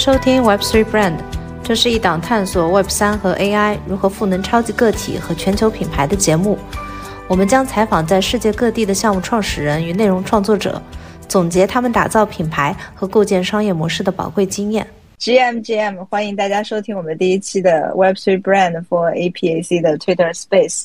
收听 Web3 Brand，这是一档探索 Web3 和 AI 如何赋能超级个体和全球品牌的节目。我们将采访在世界各地的项目创始人与内容创作者，总结他们打造品牌和构建商业模式的宝贵经验。GM GM，欢迎大家收听我们第一期的 Web3 Brand for APAC 的 Twitter Space。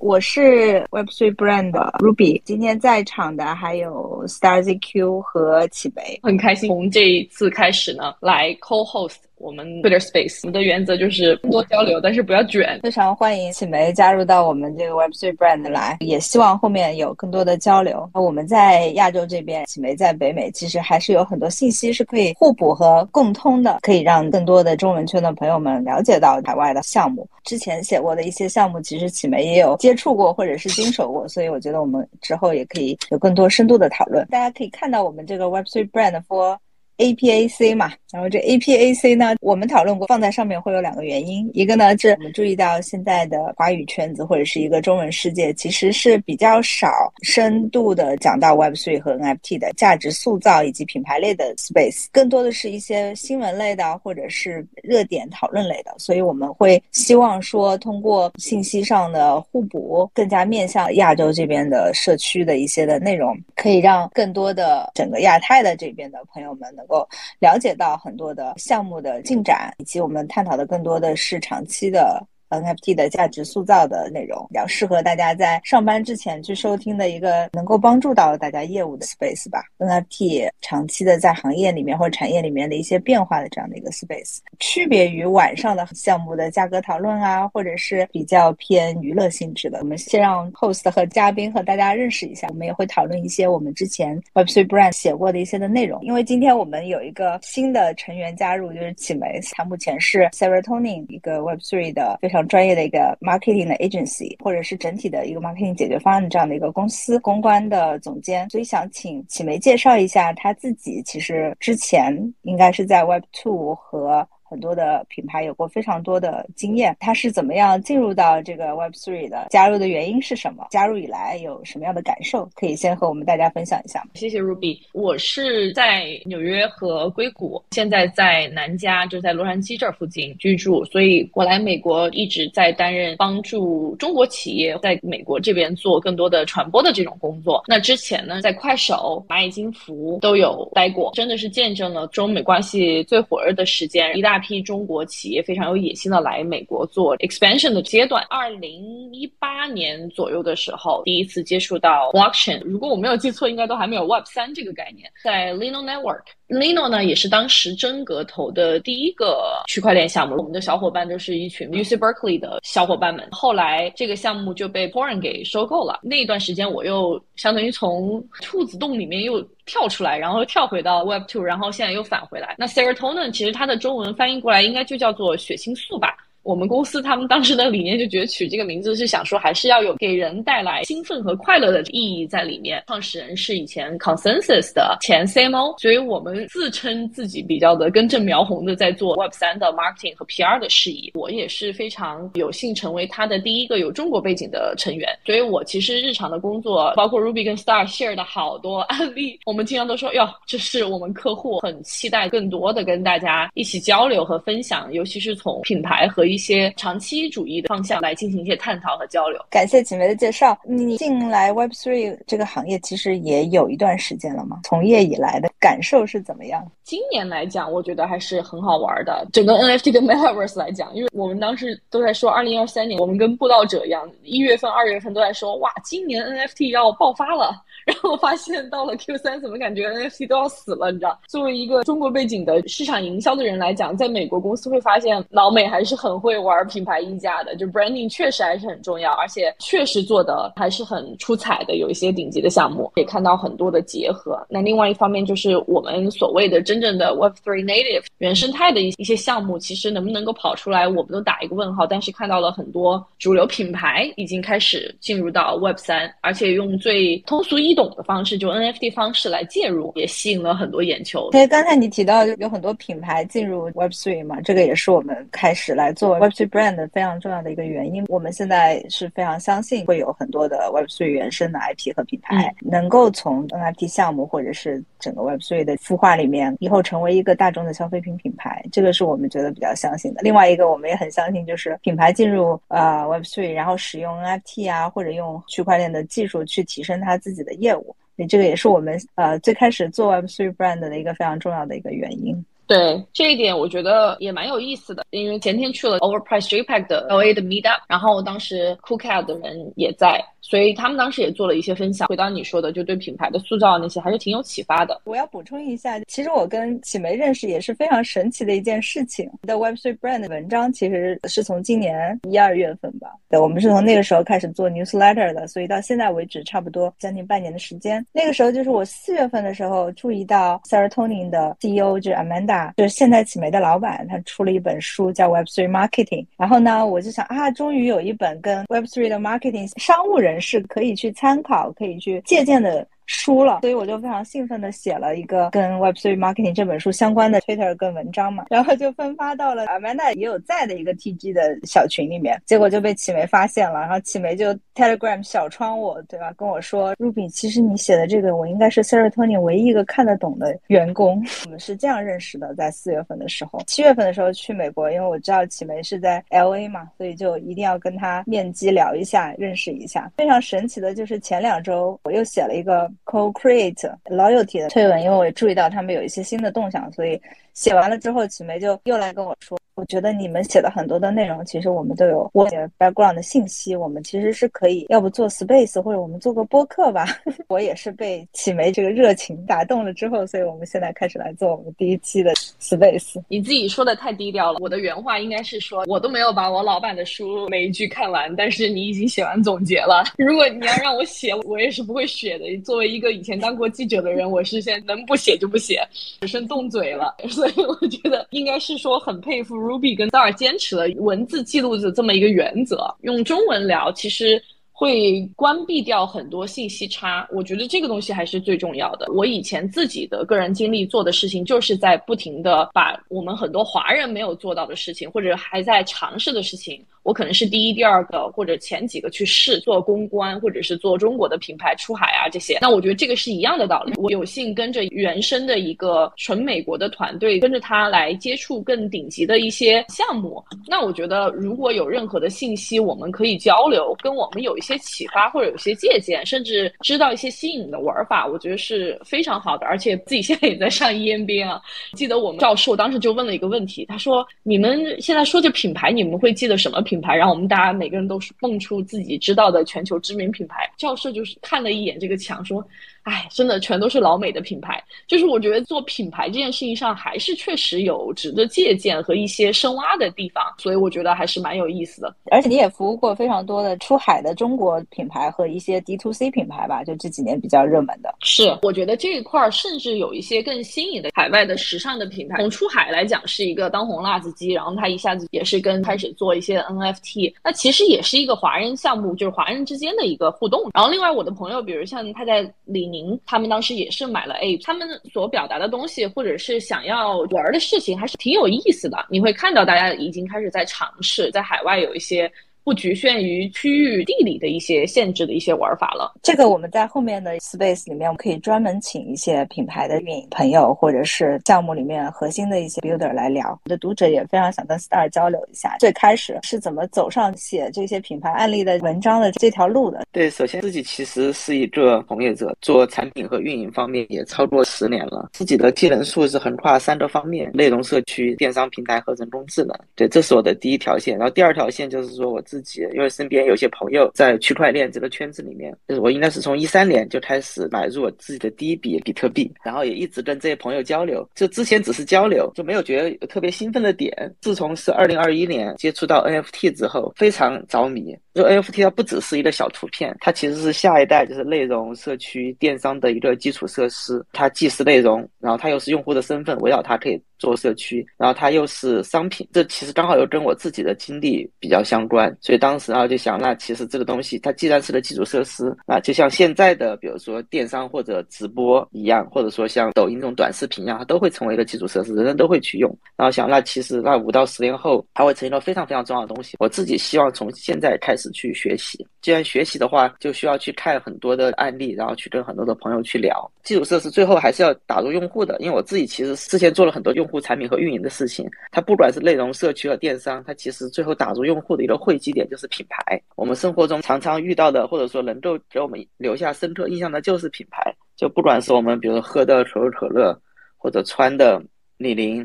我是 Web3 Brand 的 Ruby，今天在场的还有 StarZQ 和启北，很开心从这一次开始呢，来 co-host。我们 Twitter Space，我们的原则就是多交流，但是不要卷。非常欢迎启梅加入到我们这个 Web3 Brand 来，也希望后面有更多的交流。我们在亚洲这边，启梅在北美，其实还是有很多信息是可以互补和共通的，可以让更多的中文圈的朋友们了解到海外的项目。之前写过的一些项目，其实启梅也有接触过或者是经手过，所以我觉得我们之后也可以有更多深度的讨论。大家可以看到我们这个 Web3 Brand for A P A C 嘛，然后这 A P A C 呢，我们讨论过放在上面会有两个原因，一个呢是我们注意到现在的华语圈子或者是一个中文世界，其实是比较少深度的讲到 Web Three 和 N F T 的价值塑造以及品牌类的 space，更多的是一些新闻类的或者是热点讨论类的，所以我们会希望说通过信息上的互补，更加面向亚洲这边的社区的一些的内容，可以让更多的整个亚太的这边的朋友们能。够了解到很多的项目的进展，以及我们探讨的更多的是长期的。NFT 的价值塑造的内容，比较适合大家在上班之前去收听的一个能够帮助到大家业务的 space 吧。NFT 长期的在行业里面或产业里面的一些变化的这样的一个 space，区别于晚上的项目的价格讨论啊，或者是比较偏娱乐性质的。我们先让 host 和嘉宾和大家认识一下，我们也会讨论一些我们之前 Web3 Brand 写过的一些的内容。因为今天我们有一个新的成员加入，就是启梅，他目前是 Serotonin 一个 Web3 的非常。专业的一个 marketing 的 agency，或者是整体的一个 marketing 解决方案的这样的一个公司公关的总监，所以想请启梅介绍一下他自己。其实之前应该是在 Web Two 和。很多的品牌有过非常多的经验，他是怎么样进入到这个 Web Three 的？加入的原因是什么？加入以来有什么样的感受？可以先和我们大家分享一下吗？谢谢 Ruby，我是在纽约和硅谷，现在在南加，就在洛杉矶这儿附近居住，所以我来美国一直在担任帮助中国企业在美国这边做更多的传播的这种工作。那之前呢，在快手、蚂蚁金服都有待过，真的是见证了中美关系最火热的时间，一大。批中国企业非常有野心的来美国做 expansion 的阶段，二零一八年左右的时候，第一次接触到 blockchain，如果我没有记错，应该都还没有 Web 三这个概念，在 Lino Network。Lino 呢，也是当时真格投的第一个区块链项目。我们的小伙伴都是一群 UC Berkeley 的小伙伴们。后来这个项目就被 p o r n 给收购了。那一段时间，我又相当于从兔子洞里面又跳出来，然后又跳回到 Web Two，然后现在又返回来。那 Serotonin 其实它的中文翻译过来应该就叫做血清素吧。我们公司他们当时的理念就觉得取这个名字是想说还是要有给人带来兴奋和快乐的意义在里面。创始人是以前 Consensus 的前 CMO，所以我们自称自己比较的根正苗红的在做 Web 三的 marketing 和 PR 的事宜。我也是非常有幸成为他的第一个有中国背景的成员，所以我其实日常的工作，包括 Ruby 跟 Star share 的好多案例，我们经常都说哟，这是我们客户很期待更多的跟大家一起交流和分享，尤其是从品牌和一些长期主义的方向来进行一些探讨和交流。感谢启梅的介绍。你进来 Web Three 这个行业其实也有一段时间了吗？从业以来的感受是怎么样？今年来讲，我觉得还是很好玩的。整个 NFT 跟 Metaverse 来讲，因为我们当时都在说，二零二三年我们跟布道者一样，一月份、二月份都在说，哇，今年 NFT 要爆发了。然后发现到了 Q 三，怎么感觉 NFT 都要死了？你知道，作为一个中国背景的市场营销的人来讲，在美国公司会发现老美还是很会玩品牌溢价的，就 branding 确实还是很重要，而且确实做的还是很出彩的，有一些顶级的项目，也看到很多的结合。那另外一方面就是我们所谓的真正的 Web3 native 原生态的一一些项目，其实能不能够跑出来，我们都打一个问号。但是看到了很多主流品牌已经开始进入到 Web3，而且用最通俗易懂。懂的方式，就 NFT 方式来介入，也吸引了很多眼球。所以刚才你提到有很多品牌进入 Web3 嘛，这个也是我们开始来做 Web3 brand 非常重要的一个原因。我们现在是非常相信会有很多的 Web3 原生的 IP 和品牌能够从 NFT 项目或者是整个 Web3 的孵化里面，以后成为一个大众的消费品品牌。这个是我们觉得比较相信的。另外一个我们也很相信，就是品牌进入呃 Web3，然后使用 NFT 啊，或者用区块链的技术去提升它自己的业务。这个也是我们呃最开始做 Web Three brand 的一个非常重要的一个原因。对这一点，我觉得也蛮有意思的。因为前天去了 Overpriced JPEG 的 LA 的 Meetup，然后当时 Coolcat 的人也在，所以他们当时也做了一些分享。回到你说的，就对品牌的塑造那些，还是挺有启发的。我要补充一下，其实我跟启梅认识也是非常神奇的一件事情。的 Web3 brand 的文章其实是从今年一二月份吧，对，我们是从那个时候开始做 newsletter 的，所以到现在为止，差不多将近半年的时间。那个时候就是我四月份的时候注意到 Serotonin 的 CEO 就是 Amanda。就是现在启梅的老板，他出了一本书叫 Web3 Marketing，然后呢，我就想啊，终于有一本跟 Web3 的 marketing 商务人人士可以去参考、可以去借鉴的。输了，所以我就非常兴奋的写了一个跟 Web3 Marketing 这本书相关的 Twitter 跟文章嘛，然后就分发到了 Amanda 也有在的一个 TG 的小群里面，结果就被启梅发现了，然后启梅就 Telegram 小窗我，对吧？跟我说，Ruby，其实你写的这个我应该是 Serotonin 唯一一个看得懂的员工，我们是这样认识的，在四月份的时候，七月份的时候去美国，因为我知道启梅是在 LA 嘛，所以就一定要跟他面基聊一下，认识一下。非常神奇的就是前两周我又写了一个。Co-create loyalty 的推文，因为我也注意到他们有一些新的动向，所以写完了之后，启梅就又来跟我说。我觉得你们写的很多的内容，其实我们都有我写 background 的信息，我们其实是可以，要不做 space，或者我们做个播客吧。我也是被启梅这个热情打动了之后，所以我们现在开始来做我们第一期的 space。你自己说的太低调了，我的原话应该是说，我都没有把我老板的书每一句看完，但是你已经写完总结了。如果你要让我写，我也是不会写的。作为一个以前当过记者的人，我是现在能不写就不写，只剩动嘴了。所以我觉得应该是说很佩服。Ruby 跟 Dar 坚持了文字记录的这么一个原则，用中文聊其实会关闭掉很多信息差。我觉得这个东西还是最重要的。我以前自己的个人经历做的事情，就是在不停的把我们很多华人没有做到的事情，或者还在尝试的事情。我可能是第一、第二个，或者前几个去试做公关，或者是做中国的品牌出海啊这些。那我觉得这个是一样的道理。我有幸跟着原生的一个纯美国的团队，跟着他来接触更顶级的一些项目。那我觉得如果有任何的信息，我们可以交流，跟我们有一些启发或者有些借鉴，甚至知道一些新颖的玩法，我觉得是非常好的。而且自己现在也在上 EMBA 啊。记得我们教授当时就问了一个问题，他说：“你们现在说这品牌，你们会记得什么品？”牌，然后我们大家每个人都是蹦出自己知道的全球知名品牌。教授就是看了一眼这个墙，说。哎，真的全都是老美的品牌，就是我觉得做品牌这件事情上，还是确实有值得借鉴和一些深挖的地方，所以我觉得还是蛮有意思的。而且你也服务过非常多的出海的中国品牌和一些 D to C 品牌吧？就这几年比较热门的。是，我觉得这一块儿甚至有一些更新颖的海外的时尚的品牌，从出海来讲是一个当红辣子鸡，然后它一下子也是跟开始做一些 NFT，那其实也是一个华人项目，就是华人之间的一个互动。然后另外我的朋友，比如像他在李您。他们当时也是买了 A，他们所表达的东西，或者是想要玩的事情，还是挺有意思的。你会看到大家已经开始在尝试，在海外有一些。不局限于区域地理的一些限制的一些玩法了。这个我们在后面的 space 里面，我们可以专门请一些品牌的运营朋友，或者是项目里面核心的一些 builder 来聊。我的读者也非常想跟 Star 交流一下，最开始是怎么走上写这些品牌案例的文章的这条路的。对，首先自己其实是一个从业者，做产品和运营方面也超过十年了，自己的技能素质横跨三个方面：内容、社区、电商平台和人工智能。对，这是我的第一条线。然后第二条线就是说我。自因为身边有些朋友在区块链这个圈子里面，就是我应该是从一三年就开始买入我自己的第一笔比特币，然后也一直跟这些朋友交流。就之前只是交流，就没有觉得特别兴奋的点。自从是二零二一年接触到 NFT 之后，非常着迷。就 NFT 它不只是一个小图片，它其实是下一代就是内容社区电商的一个基础设施。它既是内容，然后它又是用户的身份，围绕它可以做社区，然后它又是商品。这其实刚好又跟我自己的经历比较相关，所以当时啊就想，那其实这个东西它既然是个基础设施，那就像现在的比如说电商或者直播一样，或者说像抖音这种短视频一样，它都会成为一个基础设施，人人都会去用。然后想，那其实那五到十年后，它会成为一个非常非常重要的东西。我自己希望从现在开始。去学习，既然学习的话，就需要去看很多的案例，然后去跟很多的朋友去聊。基础设施最后还是要打入用户的，因为我自己其实之前做了很多用户产品和运营的事情。它不管是内容、社区和电商，它其实最后打入用户的一个汇集点就是品牌。我们生活中常常遇到的，或者说能够给我们留下深刻印象的，就是品牌。就不管是我们比如说喝的可口可乐，或者穿的李宁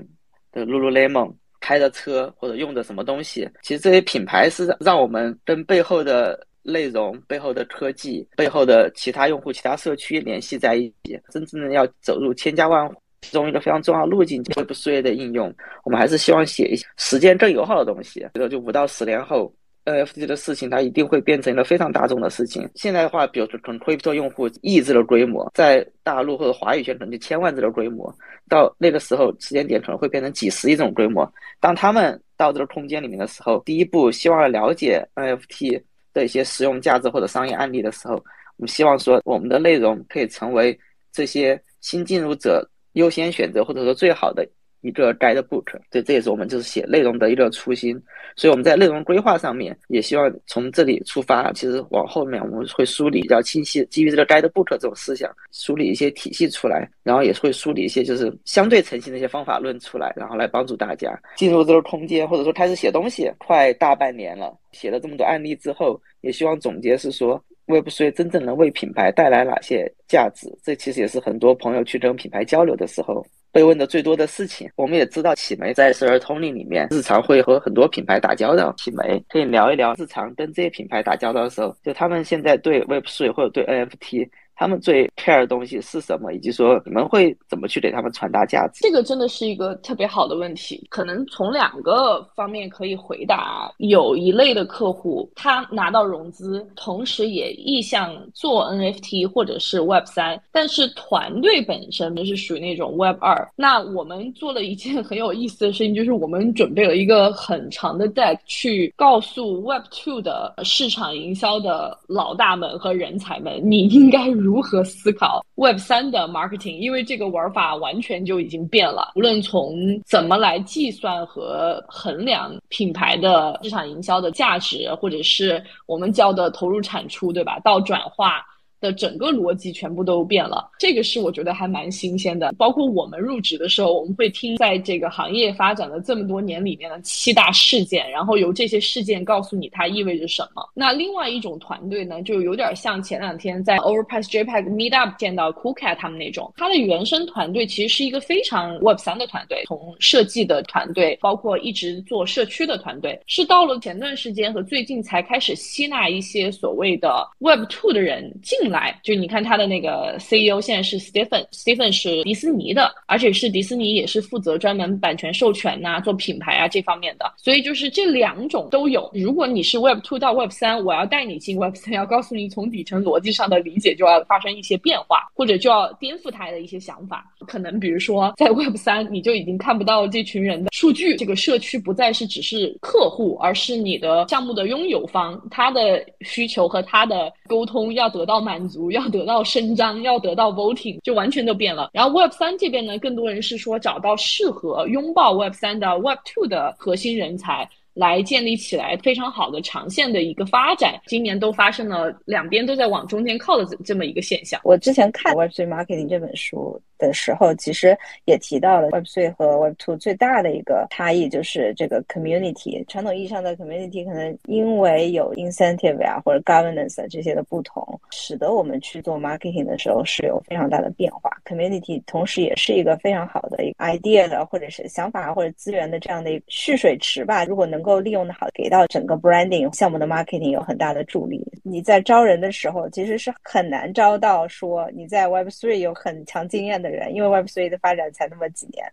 的 Lululemon。开的车或者用的什么东西，其实这些品牌是让我们跟背后的内容、背后的科技、背后的其他用户、其他社区联系在一起。真正的要走入千家万户，其中一个非常重要路径就是不 e 的应用。我们还是希望写一些时间更友好的东西。比如就五到十年后，NFT 的事情它一定会变成一个非常大众的事情。现在的话，比如说可能 Crypto 用户亿字的规模，在大陆或者华语圈可能就千万字的规模。到那个时候，时间点可能会变成几十亿种规模。当他们到这个空间里面的时候，第一步希望了解 NFT 的一些实用价值或者商业案例的时候，我们希望说我们的内容可以成为这些新进入者优先选择或者说最好的。一个 guidebook，对，这也是我们就是写内容的一个初心。所以我们在内容规划上面也希望从这里出发。其实往后面我们会梳理比较清晰，基于这个 guidebook 这种思想，梳理一些体系出来，然后也会梳理一些就是相对成型的一些方法论出来，然后来帮助大家进入这个空间，或者说开始写东西。快大半年了，写了这么多案例之后，也希望总结是说，Web3 真正能为品牌带来哪些价值？这其实也是很多朋友去跟品牌交流的时候。被问的最多的事情，我们也知道启梅在十二通令里面，日常会和很多品牌打交道。启梅可以聊一聊日常跟这些品牌打交道的时候，就他们现在对 Web3 或者对 NFT。他们最 care 的东西是什么，以及说你们会怎么去给他们传达价值？这个真的是一个特别好的问题，可能从两个方面可以回答。有一类的客户，他拿到融资，同时也意向做 NFT 或者是 Web 三，但是团队本身就是属于那种 Web 二。那我们做了一件很有意思的事情，就是我们准备了一个很长的 deck 去告诉 Web two 的市场营销的老大们和人才们，你应该。如何思考 Web 三的 marketing？因为这个玩法完全就已经变了。无论从怎么来计算和衡量品牌的市场营销的价值，或者是我们叫的投入产出，对吧？到转化。的整个逻辑全部都变了，这个是我觉得还蛮新鲜的。包括我们入职的时候，我们会听在这个行业发展的这么多年里面的七大事件，然后由这些事件告诉你它意味着什么。那另外一种团队呢，就有点像前两天在 Overpass JPEG Meetup 见到 Coolcat 他们那种，它的原生团队其实是一个非常 Web 三的团队，从设计的团队，包括一直做社区的团队，是到了前段时间和最近才开始吸纳一些所谓的 Web Two 的人进来。来，就你看他的那个 CEO 现在是 Stephen，Stephen 是迪士尼的，而且是迪士尼也是负责专门版权授权呐、做品牌啊这方面的，所以就是这两种都有。如果你是 Web Two 到 Web 三，我要带你进 Web 三，要告诉你从底层逻辑上的理解就要发生一些变化，或者就要颠覆他的一些想法。可能比如说在 Web 三，你就已经看不到这群人的数据，这个社区不再是只是客户，而是你的项目的拥有方，他的需求和他的沟通要得到满。足要得到伸张，要得到 voting，就完全都变了。然后 Web 三这边呢，更多人是说找到适合拥抱 Web 三的 Web two 的核心人才，来建立起来非常好的长线的一个发展。今年都发生了两边都在往中间靠的这这么一个现象。我之前看 Web3 marketing 这本书。的时候，其实也提到了 Web3 和 Web2 最大的一个差异就是这个 community。传统意义上的 community 可能因为有 incentive 啊或者 governance 这些的不同，使得我们去做 marketing 的时候是有非常大的变化。community 同时也是一个非常好的一个 idea 的或者是想法或者资源的这样的一个蓄水池吧。如果能够利用的好，给到整个 branding 项目的 marketing 有很大的助力。你在招人的时候，其实是很难招到说你在 Web3 有很强经验的的。人，因为 Web3 的发展才那么几年。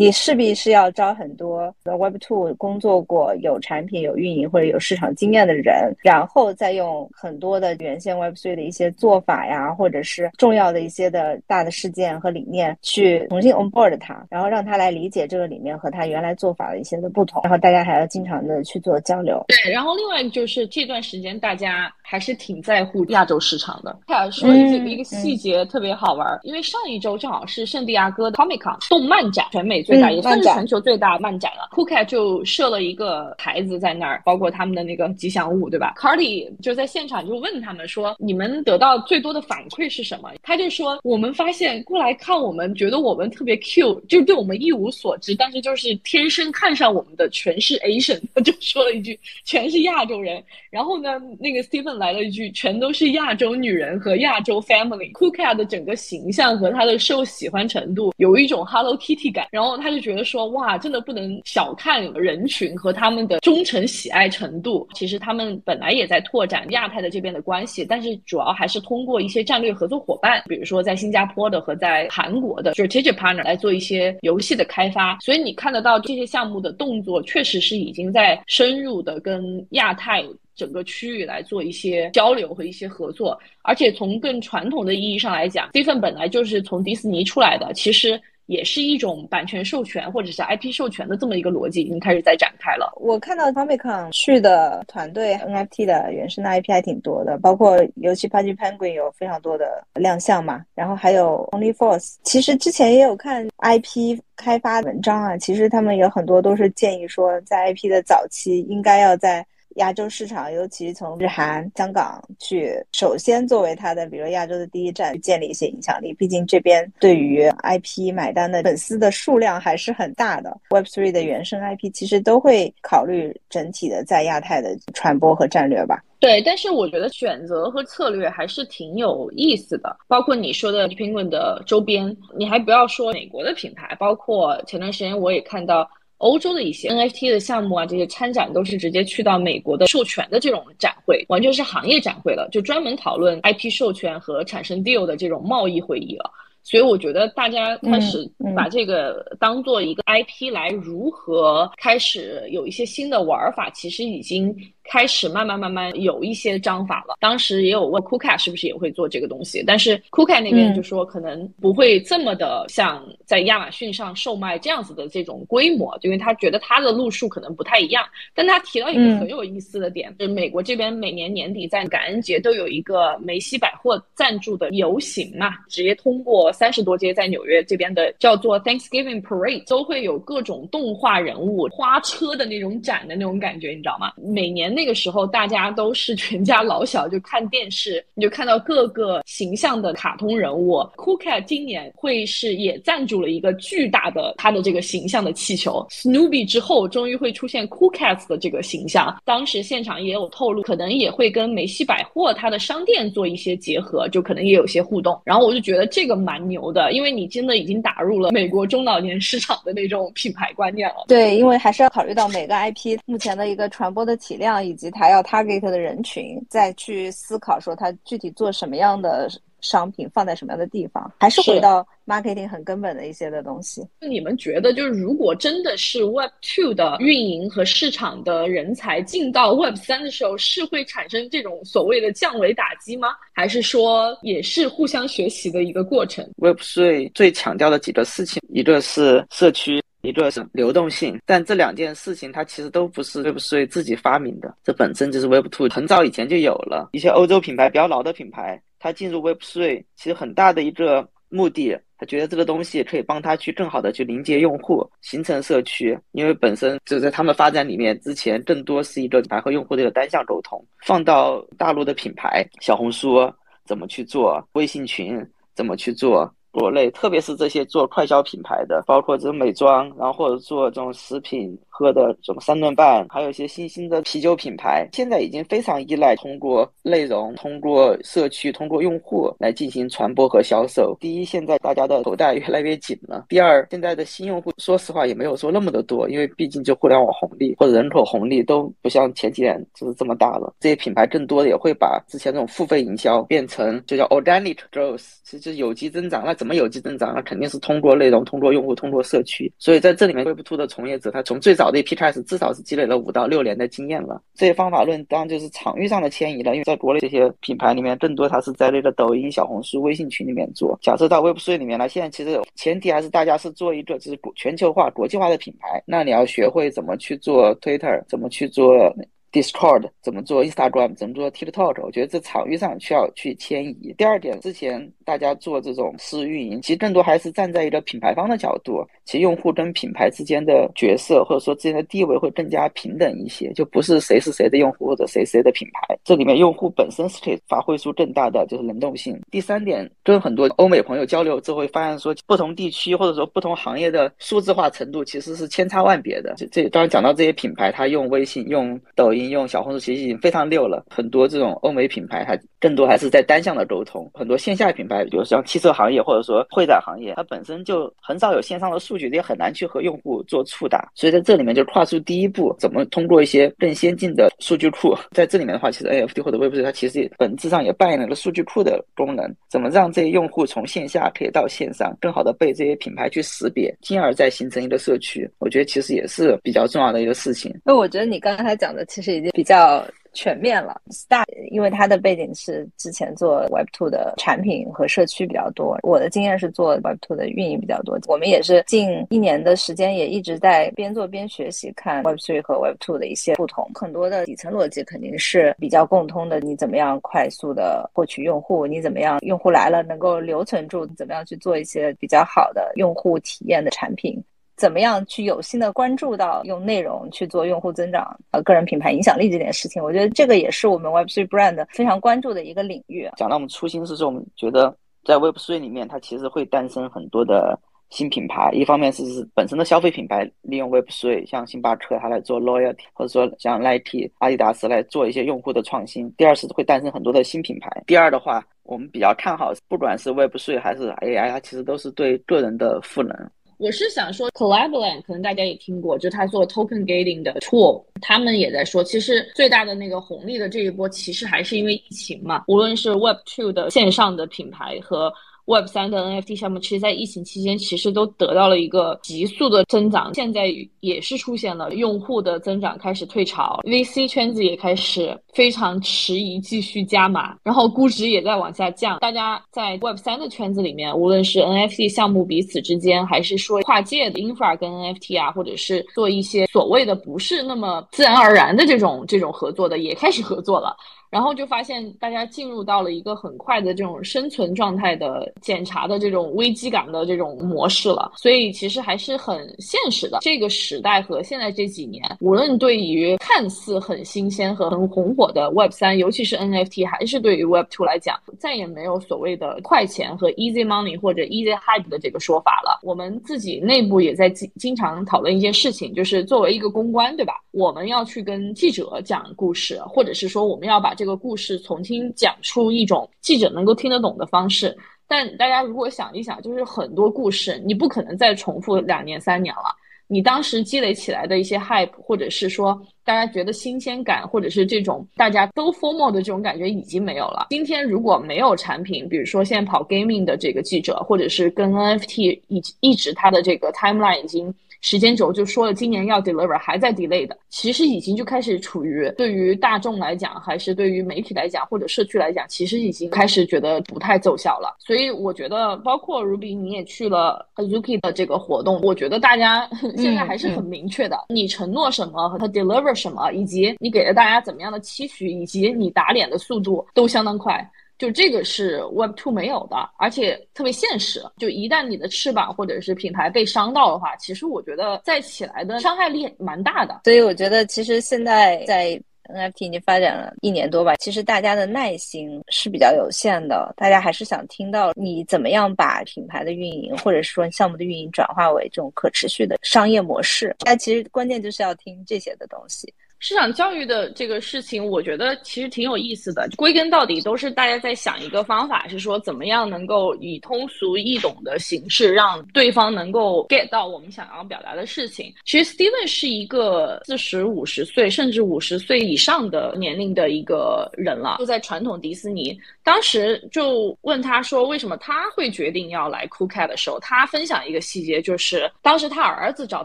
你势必是要招很多 Web Two 工作过、有产品、有运营或者有市场经验的人，然后再用很多的原先 Web Three 的一些做法呀，或者是重要的一些的大的事件和理念，去重新 on board 他，然后让他来理解这个里面和他原来做法的一些的不同，然后大家还要经常的去做交流。对，然后另外就是这段时间大家还是挺在乎亚洲市场的。凯尔说一个一个细节特别好玩，因为上一周正好是圣地亚哥的 Comic Con 动漫展，全美。最大也算是全球最大漫展了。Kuka 就设了一个牌子在那儿，包括他们的那个吉祥物，对吧？Cardi 就在现场就问他们说：“你们得到最多的反馈是什么？”他就说：“我们发现过来看我们，觉得我们特别 Q，就对我们一无所知，但是就是天生看上我们的全是 Asian。”他就说了一句：“全是亚洲人。”然后呢，那个 Stephen 来了一句：“全都是亚洲女人和亚洲 family。” ”Kuka 的整个形象和他的受喜欢程度有一种 Hello Kitty 感，然后。他就觉得说，哇，真的不能小看人群和他们的忠诚喜爱程度。其实他们本来也在拓展亚太的这边的关系，但是主要还是通过一些战略合作伙伴，比如说在新加坡的和在韩国的 strategic partner 来做一些游戏的开发。所以你看得到这些项目的动作，确实是已经在深入的跟亚太整个区域来做一些交流和一些合作。而且从更传统的意义上来讲，Stephen 本来就是从迪士尼出来的，其实。也是一种版权授权或者是 IP 授权的这么一个逻辑，已经开始在展开了。我看到 Comic Con 去的团队 NFT 的原生的 IP 还挺多的，包括尤其 Pudgy Penguin 有非常多的亮相嘛，然后还有 Only Force。其实之前也有看 IP 开发文章啊，其实他们有很多都是建议说，在 IP 的早期应该要在。亚洲市场，尤其从日韩、香港去，首先作为它的，比如亚洲的第一站，建立一些影响力。毕竟这边对于 IP 买单的粉丝的数量还是很大的。Web3 的原生 IP 其实都会考虑整体的在亚太的传播和战略吧。对，但是我觉得选择和策略还是挺有意思的。包括你说的 Penguin 的周边，你还不要说美国的品牌，包括前段时间我也看到。欧洲的一些 NFT 的项目啊，这些参展都是直接去到美国的授权的这种展会，完全是行业展会了，就专门讨论 IP 授权和产生 deal 的这种贸易会议了。所以我觉得大家开始把这个当做一个 IP 来如何开始有一些新的玩法，其实已经。开始慢慢慢慢有一些章法了。当时也有问 k u k a 是不是也会做这个东西，但是 k u k a 那边就说可能不会这么的像在亚马逊上售卖这样子的这种规模，因为他觉得他的路数可能不太一样。但他提到一个很有意思的点，就是美国这边每年年底在感恩节都有一个梅西百货赞助的游行嘛，直接通过三十多街在纽约这边的叫做 Thanksgiving Parade，都会有各种动画人物、花车的那种展的那种感觉，你知道吗？每年那个时候，大家都是全家老小就看电视，你就看到各个形象的卡通人物。c o o k a 今年会是也赞助了一个巨大的他的这个形象的气球。Snoopy 之后，终于会出现 c o o k a 的这个形象。当时现场也有透露，可能也会跟梅西百货它的商店做一些结合，就可能也有些互动。然后我就觉得这个蛮牛的，因为你真的已经打入了美国中老年市场的那种品牌观念了。对，因为还是要考虑到每个 IP 目前的一个传播的体量。以及他要 target 的人群，再去思考说他具体做什么样的商品，放在什么样的地方，还是回到 marketing 很根本的一些的东西。你们觉得，就是如果真的是 Web Two 的运营和市场的人才进到 Web 三的时候，是会产生这种所谓的降维打击吗？还是说也是互相学习的一个过程？Web Three 最强调的几个事情，一个是社区。一个是流动性，但这两件事情它其实都不是 Web3 自己发明的，这本身就是 Web2 很早以前就有了。一些欧洲品牌比较老的品牌，它进入 Web3 其实很大的一个目的，他觉得这个东西可以帮他去更好的去连接用户，形成社区。因为本身就在他们发展里面之前，更多是一个品牌和用户的一个单向沟通。放到大陆的品牌，小红书怎么去做，微信群怎么去做。国内，特别是这些做快消品牌的，包括这种美妆，然后或者做这种食品。喝的什么三顿半，还有一些新兴的啤酒品牌，现在已经非常依赖通过内容、通过社区、通过用户来进行传播和销售。第一，现在大家的口袋越来越紧了；第二，现在的新用户，说实话也没有说那么的多，因为毕竟就互联网红利或者人口红利都不像前几年就是这么大了。这些品牌更多的也会把之前这种付费营销变成就叫 organic growth，其实有机增长。那怎么有机增长？那肯定是通过内容、通过用户、通过社区。所以在这里面，Web2 的从业者他从最早的一批开始，至少是积累了五到六年的经验了。这些方法论当然就是场域上的迁移了，因为在国内这些品牌里面，更多它是在那个抖音、小红书、微信群里面做。假设到 Web3 里面来，现在其实前提还是大家是做一个就是全球化、国际化的品牌。那你要学会怎么去做 Twitter，怎么去做。Discord 怎么做？Instagram 怎么做？TikTok，我觉得这场域上需要去迁移。第二点，之前大家做这种私运营，其实更多还是站在一个品牌方的角度，其实用户跟品牌之间的角色或者说之间的地位会更加平等一些，就不是谁是谁的用户或者谁谁的品牌。这里面用户本身是可以发挥出更大的就是能动性。第三点，跟很多欧美朋友交流之后会发现，说不同地区或者说不同行业的数字化程度其实是千差万别的。这这当然讲到这些品牌，他用微信、用抖音。应用小红书其实已经非常溜了，很多这种欧美品牌，它更多还是在单向的沟通。很多线下品牌，比如像汽车行业或者说会展行业，它本身就很少有线上的数据，也很难去和用户做触达。所以在这里面就跨出第一步，怎么通过一些更先进的数据库，在这里面的话，其实 NFT 或者 Web3 它其实本质上也扮演了一个数据库的功能。怎么让这些用户从线下可以到线上，更好的被这些品牌去识别，进而再形成一个社区？我觉得其实也是比较重要的一个事情。那我觉得你刚才讲的其实。已经比较全面了。Star 因为它的背景是之前做 Web Two 的产品和社区比较多，我的经验是做 Web Two 的运营比较多。我们也是近一年的时间，也一直在边做边学习，看 Web Three 和 Web Two 的一些不同。很多的底层逻辑肯定是比较共通的。你怎么样快速的获取用户？你怎么样用户来了能够留存住？怎么样去做一些比较好的用户体验的产品？怎么样去有心的关注到用内容去做用户增长、呃个人品牌影响力这件事情？我觉得这个也是我们 Web3 Brand 非常关注的一个领域。讲到我们初心是说，我们觉得在 Web3 里面，它其实会诞生很多的新品牌。一方面是本身的消费品牌利用 Web3，像星巴克它来做 loyalty，或者说像 Nike、阿迪达斯来做一些用户的创新。第二是会诞生很多的新品牌。第二的话，我们比较看好，不管是 Web3 还是 AI，它其实都是对个人的赋能。我是想说，Collabland 可能大家也听过，就他做 Token Gating 的 tool，他们也在说，其实最大的那个红利的这一波，其实还是因为疫情嘛，无论是 Web2 的线上的品牌和。Web 三的 NFT 项目，其实，在疫情期间，其实都得到了一个急速的增长。现在也是出现了用户的增长开始退潮，VC 圈子也开始非常迟疑继续加码，然后估值也在往下降。大家在 Web 三的圈子里面，无论是 NFT 项目彼此之间，还是说跨界的 Infra 跟 NFT 啊，或者是做一些所谓的不是那么自然而然的这种这种合作的，也开始合作了。然后就发现大家进入到了一个很快的这种生存状态的检查的这种危机感的这种模式了，所以其实还是很现实的。这个时代和现在这几年，无论对于看似很新鲜和很红火的 Web 三，尤其是 NFT，还是对于 Web two 来讲，再也没有所谓的快钱和 easy money 或者 easy hype 的这个说法了。我们自己内部也在经经常讨论一件事情，就是作为一个公关，对吧？我们要去跟记者讲故事，或者是说我们要把这个故事重新讲出一种记者能够听得懂的方式，但大家如果想一想，就是很多故事你不可能再重复两年三年了。你当时积累起来的一些 hype，或者是说大家觉得新鲜感，或者是这种大家都 formal 的这种感觉已经没有了。今天如果没有产品，比如说现在跑 gaming 的这个记者，或者是跟 NFT 一一直他的这个 timeline 已经。时间轴就说了，今年要 deliver 还在 delay 的，其实已经就开始处于对于大众来讲，还是对于媒体来讲，或者社区来讲，其实已经开始觉得不太奏效了。所以我觉得，包括 Ruby 你也去了 Azuki 的这个活动，我觉得大家 现在还是很明确的，你承诺什么和他 deliver 什么，以及你给了大家怎么样的期许，以及你打脸的速度都相当快。就这个是 Web Two 没有的，而且特别现实。就一旦你的翅膀或者是品牌被伤到的话，其实我觉得再起来的伤害力蛮大的。所以我觉得，其实现在在 NFT 已经发展了一年多吧，其实大家的耐心是比较有限的，大家还是想听到你怎么样把品牌的运营或者是说项目的运营转化为这种可持续的商业模式。但其实关键就是要听这些的东西。市场教育的这个事情，我觉得其实挺有意思的。归根到底，都是大家在想一个方法，是说怎么样能够以通俗易懂的形式，让对方能够 get 到我们想要表达的事情。其实 Steven 是一个四十五十岁，甚至五十岁以上的年龄的一个人了，就在传统迪士尼。当时就问他说，为什么他会决定要来 Cool Cat 的时候，他分享一个细节，就是当时他儿子找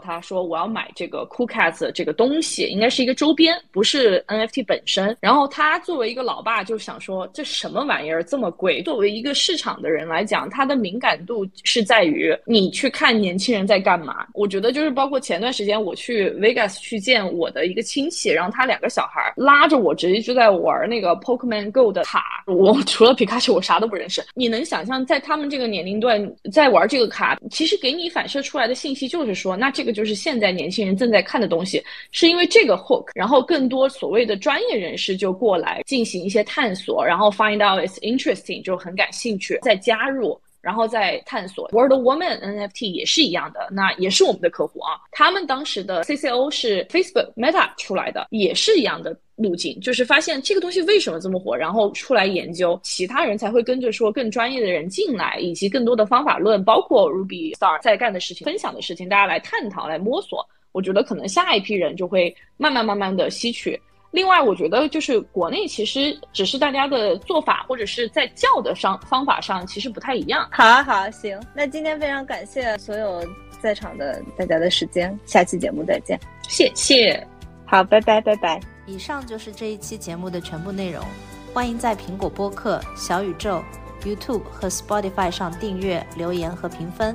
他说，我要买这个 Cool Cat 这个东西，应该是一个周边，不是 NFT 本身。然后他作为一个老爸，就想说，这什么玩意儿这么贵？作为一个市场的人来讲，他的敏感度是在于你去看年轻人在干嘛。我觉得就是包括前段时间我去 Vegas 去见我的一个亲戚，然后他两个小孩拉着我直接就在玩那个 Pokemon Go 的卡，我。除了皮卡丘，我啥都不认识。你能想象，在他们这个年龄段在玩这个卡，其实给你反射出来的信息就是说，那这个就是现在年轻人正在看的东西，是因为这个 hook，然后更多所谓的专业人士就过来进行一些探索，然后 find out it's interesting，就很感兴趣，再加入，然后再探索。World Woman NFT 也是一样的，那也是我们的客户啊。他们当时的 CCO 是 Facebook Meta 出来的，也是一样的。路径就是发现这个东西为什么这么火，然后出来研究，其他人才会跟着说更专业的人进来，以及更多的方法论，包括 Ruby Star 在干的事情、分享的事情，大家来探讨、来摸索。我觉得可能下一批人就会慢慢慢慢的吸取。另外，我觉得就是国内其实只是大家的做法或者是在教的上方法上其实不太一样。好啊，好啊，行。那今天非常感谢所有在场的大家的时间，下期节目再见。谢谢。好，拜拜，拜拜。以上就是这一期节目的全部内容。欢迎在苹果播客、小宇宙、YouTube 和 Spotify 上订阅、留言和评分。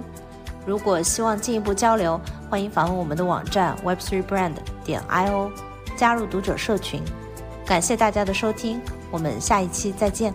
如果希望进一步交流，欢迎访问我们的网站 web3brand 点 io，加入读者社群。感谢大家的收听，我们下一期再见。